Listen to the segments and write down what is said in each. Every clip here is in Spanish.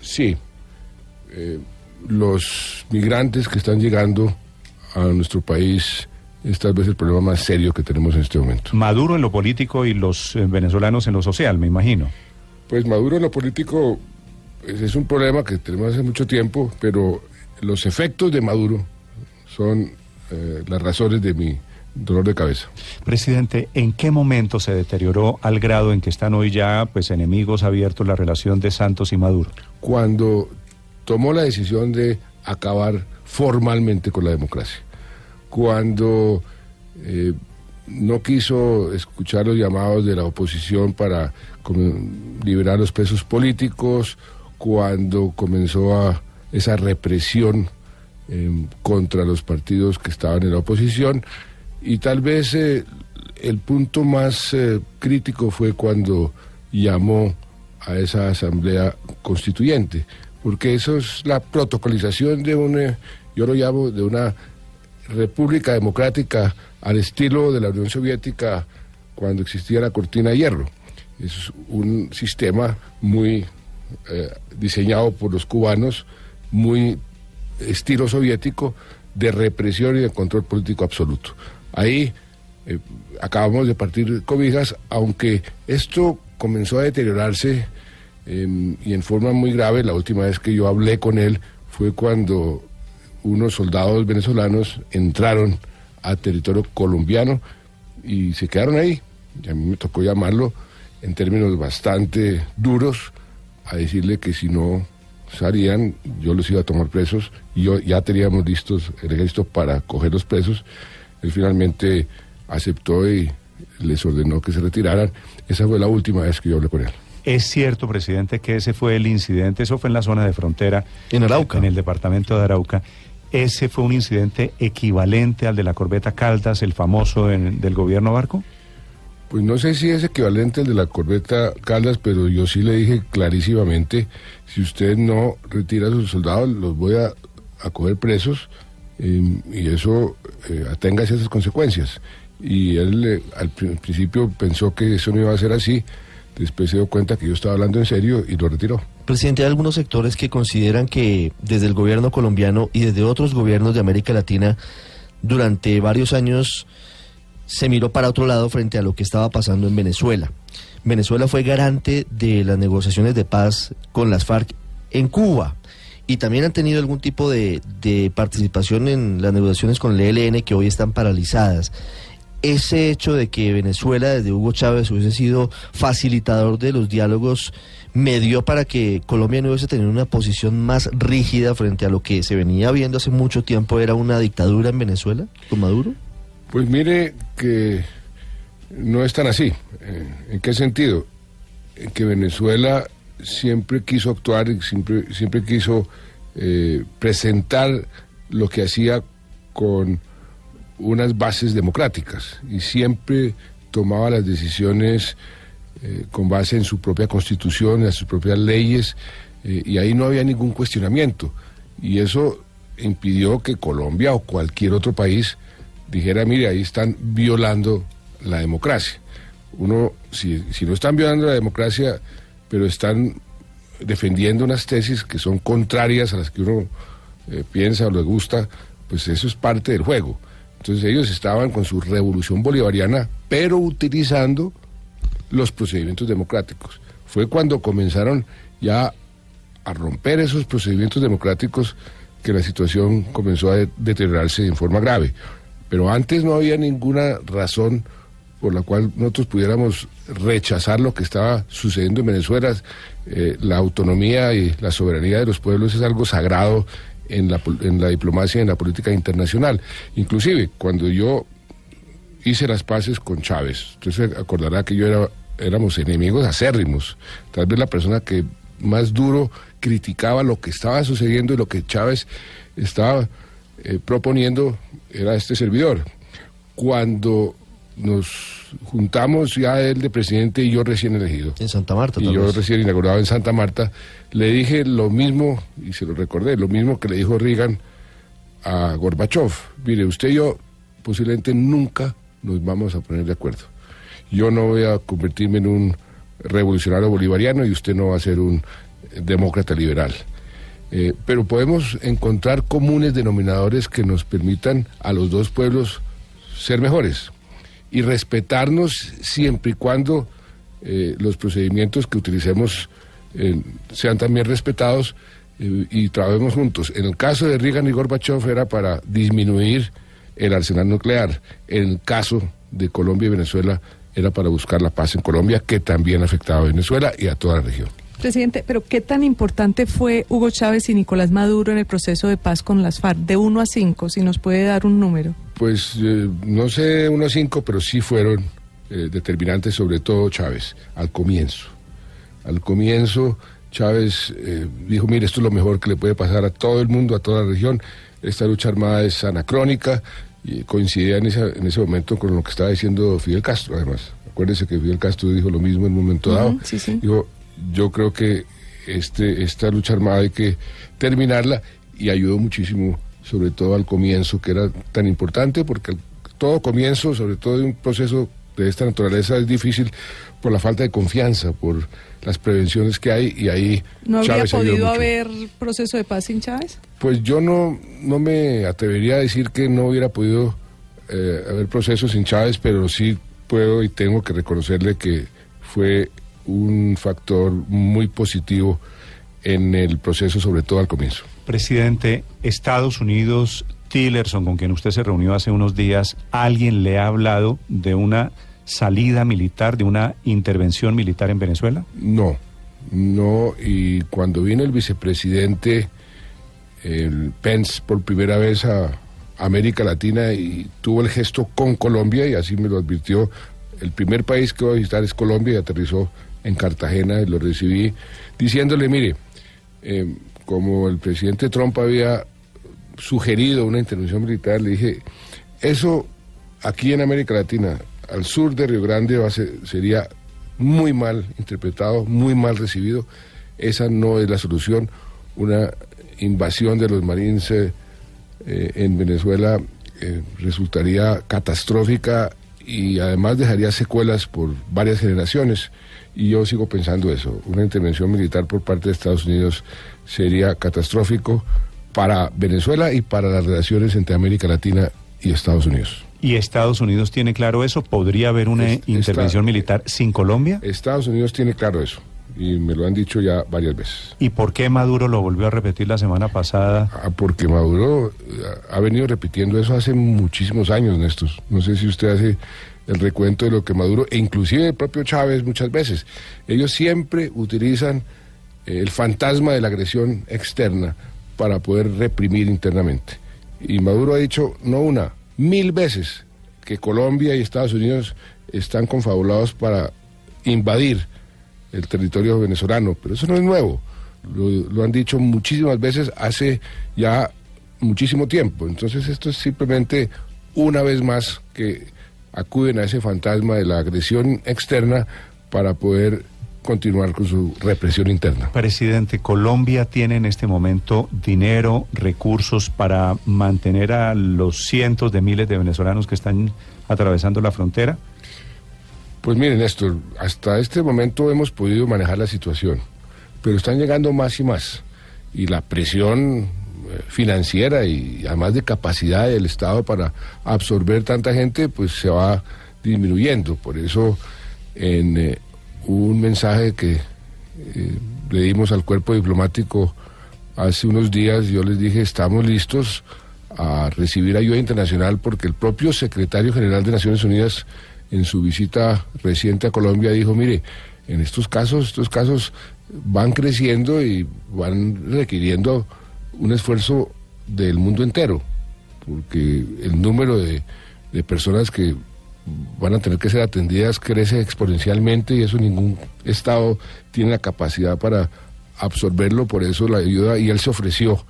Sí. Eh, los migrantes que están llegando a nuestro país es tal vez el problema más serio que tenemos en este momento. Maduro en lo político y los eh, venezolanos en lo social, me imagino. Pues Maduro en lo político pues, es un problema que tenemos hace mucho tiempo, pero los efectos de Maduro son eh, las razones de mi dolor de cabeza. Presidente, ¿en qué momento se deterioró al grado en que están hoy ya pues enemigos abiertos la relación de Santos y Maduro? Cuando tomó la decisión de acabar formalmente con la democracia. Cuando eh, no quiso escuchar los llamados de la oposición para liberar los presos políticos, cuando comenzó a esa represión eh, contra los partidos que estaban en la oposición y tal vez eh, el punto más eh, crítico fue cuando llamó a esa asamblea constituyente, porque eso es la protocolización de una, yo lo llamo de una república democrática al estilo de la Unión Soviética cuando existía la cortina de hierro. Es un sistema muy eh, diseñado por los cubanos, muy estilo soviético, de represión y de control político absoluto. Ahí eh, acabamos de partir cobijas, aunque esto comenzó a deteriorarse eh, y en forma muy grave. La última vez que yo hablé con él fue cuando unos soldados venezolanos entraron a territorio colombiano y se quedaron ahí. Y a mí me tocó llamarlo en términos bastante duros a decirle que si no salían, yo los iba a tomar presos y yo, ya teníamos listos el ejército para coger los presos. Él finalmente aceptó y les ordenó que se retiraran. Esa fue la última vez que yo hablé con él. Es cierto, presidente, que ese fue el incidente, eso fue en la zona de frontera. En Arauca. En el departamento de Arauca. ¿Ese fue un incidente equivalente al de la corbeta Caldas, el famoso en, del gobierno Barco? Pues no sé si es equivalente al de la corbeta Caldas, pero yo sí le dije clarísimamente, si usted no retira a sus soldados, los voy a, a coger presos eh, y eso eh, tenga esas consecuencias. Y él eh, al pr principio pensó que eso no iba a ser así, después se dio cuenta que yo estaba hablando en serio y lo retiró. Presidente, hay algunos sectores que consideran que desde el gobierno colombiano y desde otros gobiernos de América Latina, durante varios años se miró para otro lado frente a lo que estaba pasando en Venezuela. Venezuela fue garante de las negociaciones de paz con las FARC en Cuba y también han tenido algún tipo de, de, participación en las negociaciones con el ELN que hoy están paralizadas. Ese hecho de que Venezuela desde Hugo Chávez hubiese sido facilitador de los diálogos me dio para que Colombia no hubiese tenido una posición más rígida frente a lo que se venía viendo hace mucho tiempo, era una dictadura en Venezuela con Maduro. Pues mire que no es tan así. ¿En qué sentido? En que Venezuela siempre quiso actuar y siempre, siempre quiso eh, presentar lo que hacía con unas bases democráticas y siempre tomaba las decisiones eh, con base en su propia constitución, en sus propias leyes, eh, y ahí no había ningún cuestionamiento. Y eso impidió que Colombia o cualquier otro país dijera, mire, ahí están violando la democracia. Uno, si, si no están violando la democracia, pero están defendiendo unas tesis que son contrarias a las que uno eh, piensa o le gusta, pues eso es parte del juego. Entonces ellos estaban con su revolución bolivariana, pero utilizando los procedimientos democráticos. Fue cuando comenzaron ya a romper esos procedimientos democráticos que la situación comenzó a de deteriorarse en forma grave. Pero antes no había ninguna razón por la cual nosotros pudiéramos rechazar lo que estaba sucediendo en Venezuela. Eh, la autonomía y la soberanía de los pueblos es algo sagrado en la, en la diplomacia y en la política internacional. Inclusive, cuando yo hice las paces con Chávez. Se acordará que yo era, éramos enemigos acérrimos. Tal vez la persona que más duro criticaba lo que estaba sucediendo y lo que Chávez estaba eh, proponiendo era este servidor. Cuando nos juntamos ya él de presidente y yo recién elegido. En Santa Marta, Y tal yo vez. recién inaugurado en Santa Marta, le dije lo mismo, y se lo recordé, lo mismo que le dijo Reagan a Gorbachev. Mire, usted y yo posiblemente nunca nos vamos a poner de acuerdo. Yo no voy a convertirme en un revolucionario bolivariano y usted no va a ser un demócrata liberal. Eh, pero podemos encontrar comunes denominadores que nos permitan a los dos pueblos ser mejores y respetarnos siempre y cuando eh, los procedimientos que utilicemos eh, sean también respetados eh, y trabajemos juntos. En el caso de Reagan y Gorbachev era para disminuir el arsenal nuclear. En el caso de Colombia y Venezuela era para buscar la paz en Colombia, que también afectaba a Venezuela y a toda la región. Presidente, pero ¿qué tan importante fue Hugo Chávez y Nicolás Maduro en el proceso de paz con las FARC? De 1 a 5, si nos puede dar un número. Pues eh, no sé unos cinco, pero sí fueron eh, determinantes, sobre todo Chávez, al comienzo. Al comienzo Chávez eh, dijo, mire, esto es lo mejor que le puede pasar a todo el mundo, a toda la región. Esta lucha armada es anacrónica y coincidía en, esa- en ese momento con lo que estaba diciendo Fidel Castro, además. Acuérdese que Fidel Castro dijo lo mismo en un momento dado. Sí, sí. Dijo, yo creo que este, esta lucha armada hay que terminarla y ayudó muchísimo, sobre todo al comienzo, que era tan importante, porque todo comienzo, sobre todo de un proceso de esta naturaleza, es difícil por la falta de confianza, por las prevenciones que hay y ahí ¿No habría Chávez podido mucho. haber proceso de paz sin Chávez? Pues yo no, no me atrevería a decir que no hubiera podido eh, haber procesos sin Chávez, pero sí puedo y tengo que reconocerle que fue un factor muy positivo en el proceso, sobre todo al comienzo. Presidente, Estados Unidos, Tillerson, con quien usted se reunió hace unos días, ¿alguien le ha hablado de una salida militar, de una intervención militar en Venezuela? No, no, y cuando vino el vicepresidente el Pence por primera vez a América Latina y tuvo el gesto con Colombia, y así me lo advirtió, el primer país que voy a visitar es Colombia y aterrizó en Cartagena lo recibí diciéndole, mire, eh, como el presidente Trump había sugerido una intervención militar, le dije, eso aquí en América Latina, al sur de Río Grande, va a ser- sería muy mal interpretado, muy mal recibido. Esa no es la solución. Una invasión de los marines eh, en Venezuela eh, resultaría catastrófica y además dejaría secuelas por varias generaciones. Y yo sigo pensando eso. Una intervención militar por parte de Estados Unidos sería catastrófico para Venezuela y para las relaciones entre América Latina y Estados Unidos. ¿Y Estados Unidos tiene claro eso? ¿Podría haber una Es- intervención militar sin Colombia? Estados Unidos tiene claro eso y me lo han dicho ya varias veces. ¿Y por qué Maduro lo volvió a repetir la semana pasada? Ah, porque Maduro eh, ha venido repitiendo eso hace muchísimos años, Néstor. No sé si usted hace el recuento de lo que Maduro, e inclusive el propio Chávez muchas veces, ellos siempre utilizan eh, el fantasma de la agresión externa para poder reprimir internamente. Y Maduro ha dicho, no una, mil veces, que Colombia y Estados Unidos están confabulados para invadir el territorio venezolano, pero eso no es nuevo. Lo, han dicho muchísimas veces hace ya muchísimo tiempo. Entonces esto es simplemente una vez más que acuden a ese fantasma de la agresión externa para poder continuar con su represión interna. Presidente, ¿Colombia tiene en este momento dinero, recursos para mantener a los cientos de miles de venezolanos que están atravesando la frontera? Pues miren, Néstor, hasta este momento hemos podido manejar la situación, pero están llegando más y más. Y la presión eh, financiera y además de capacidad del Estado para absorber tanta gente, pues se va disminuyendo. Por eso, en eh, un mensaje que eh, le dimos al cuerpo diplomático hace unos días, yo les dije, estamos listos a recibir ayuda internacional porque el propio secretario general de Naciones Unidas en su visita reciente a Colombia dijo, mire, en estos casos, estos casos van creciendo y van requiriendo un esfuerzo del mundo entero, porque el número de, de personas que van a tener que ser atendidas crece exponencialmente y eso ningún Estado tiene la capacidad para absorberlo, por eso la ayuda, y él se ofreció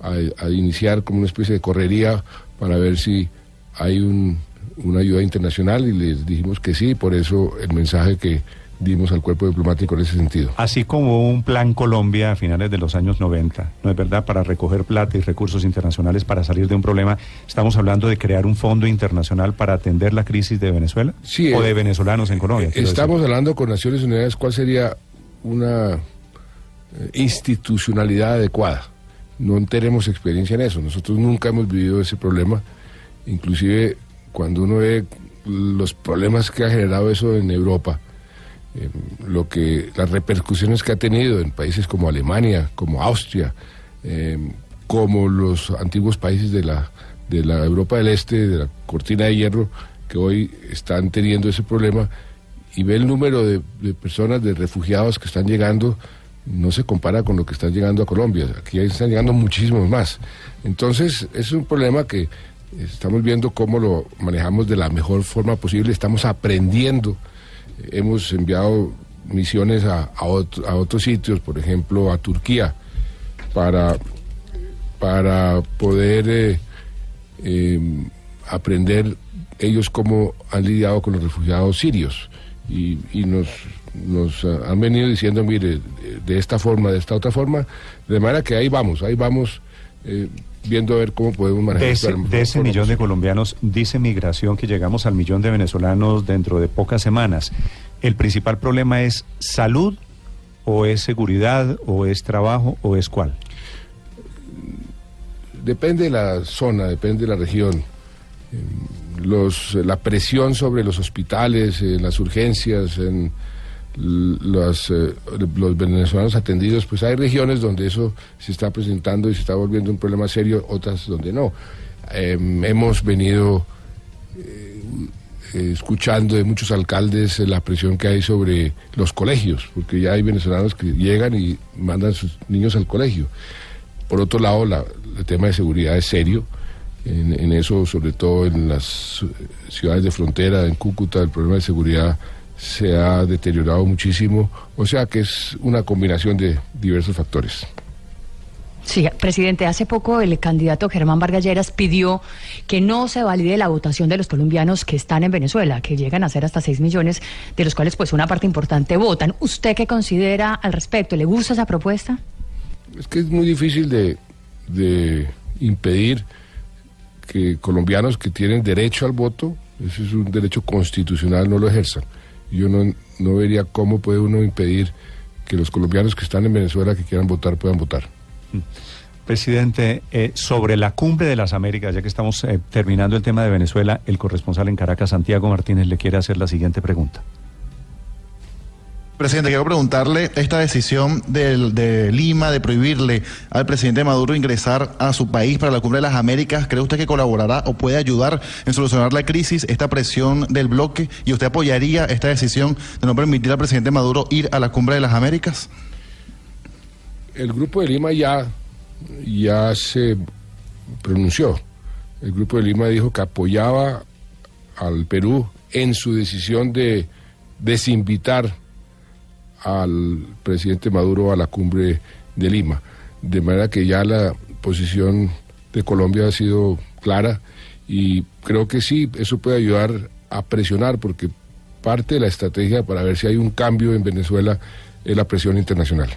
a, a iniciar como una especie de correría para ver si hay un, una ayuda internacional y les dijimos que sí, por eso el mensaje que dimos al cuerpo diplomático en ese sentido. Así como un plan Colombia a finales de los años 90, ¿no es verdad? Para recoger plata y recursos internacionales para salir de un problema, estamos hablando de crear un fondo internacional para atender la crisis de Venezuela Sí, o eh, de venezolanos en Colombia. Estamos decir. hablando con Naciones Unidas cuál sería una eh, institucionalidad adecuada. No tenemos experiencia en eso. Nosotros nunca hemos vivido ese problema. Inclusive cuando uno ve los problemas que ha generado eso en Europa, eh, lo que las repercusiones que ha tenido en países como Alemania, como Austria, eh, como los antiguos países de la de la Europa del Este, de la cortina de hierro, que hoy están teniendo ese problema y ve el número de, de personas, de refugiados que están llegando, no se compara con lo que están llegando a Colombia. Aquí están llegando muchísimos más. Entonces, es un problema que estamos viendo cómo lo manejamos de la mejor forma posible, estamos aprendiendo. Hemos enviado misiones a, a, otro- a otros sitios, por ejemplo, a Turquía, para, para poder eh, eh, aprender ellos cómo han lidiado con los refugiados sirios. Y, y nos, nos ah, han venido diciendo, mire, de esta forma, de esta otra forma, de manera que ahí vamos, ahí vamos eh, viendo a ver cómo podemos manejar De ese, de ese millón de colombianos, dice migración que llegamos al millón de venezolanos dentro de pocas semanas. ¿El principal problema es salud o es seguridad o es trabajo o es cuál? Depende de la zona, depende de la región. Eh, Los, la presión sobre los hospitales, en las urgencias, en los, eh, los venezolanos atendidos, pues hay regiones donde eso se está presentando y se está volviendo un problema serio, otras donde no. Eh, hemos venido eh, escuchando de muchos alcaldes eh, la presión que hay sobre los colegios, porque ya hay venezolanos que llegan y mandan sus niños al colegio. Por otro lado, la- el tema de seguridad es serio. En, en eso, sobre todo en las ciudades de frontera, en Cúcuta, el problema de seguridad se ha deteriorado muchísimo. O sea que es una combinación de diversos factores. Sí, presidente, hace poco el candidato Germán Vargas Lleras pidió que no se valide la votación de los colombianos que están en Venezuela, que llegan a ser hasta 6 millones, de los cuales pues una parte importante votan. ¿Usted qué considera al respecto? ¿Le gusta esa propuesta? Es que es muy difícil de, de impedir que colombianos que tienen derecho al voto, ese es un derecho constitucional, no lo ejerzan. Yo no, no vería cómo puede uno impedir que los colombianos que están en Venezuela que quieran votar puedan votar. Presidente, eh, sobre la cumbre de las Américas, ya que estamos eh, terminando el tema de Venezuela, el corresponsal en Caracas, Santiago Martínez, le quiere hacer la siguiente pregunta. Presidente, quiero preguntarle esta decisión de Lima de prohibirle al presidente Maduro ingresar a su país para la cumbre de las Américas. ¿Cree usted que colaborará o puede ayudar en solucionar la crisis, esta presión del bloque? ¿Y usted apoyaría esta decisión de no permitir al presidente Maduro ir a la cumbre de las Américas? El Grupo de Lima ya, ya se pronunció. El Grupo de Lima dijo que apoyaba al Perú en su decisión de desinvitar al presidente Maduro a la cumbre de Lima. De manera que ya la posición de Colombia ha sido clara y creo que sí, eso puede ayudar a presionar porque parte de la estrategia para ver si hay un cambio en Venezuela es la presión internacional.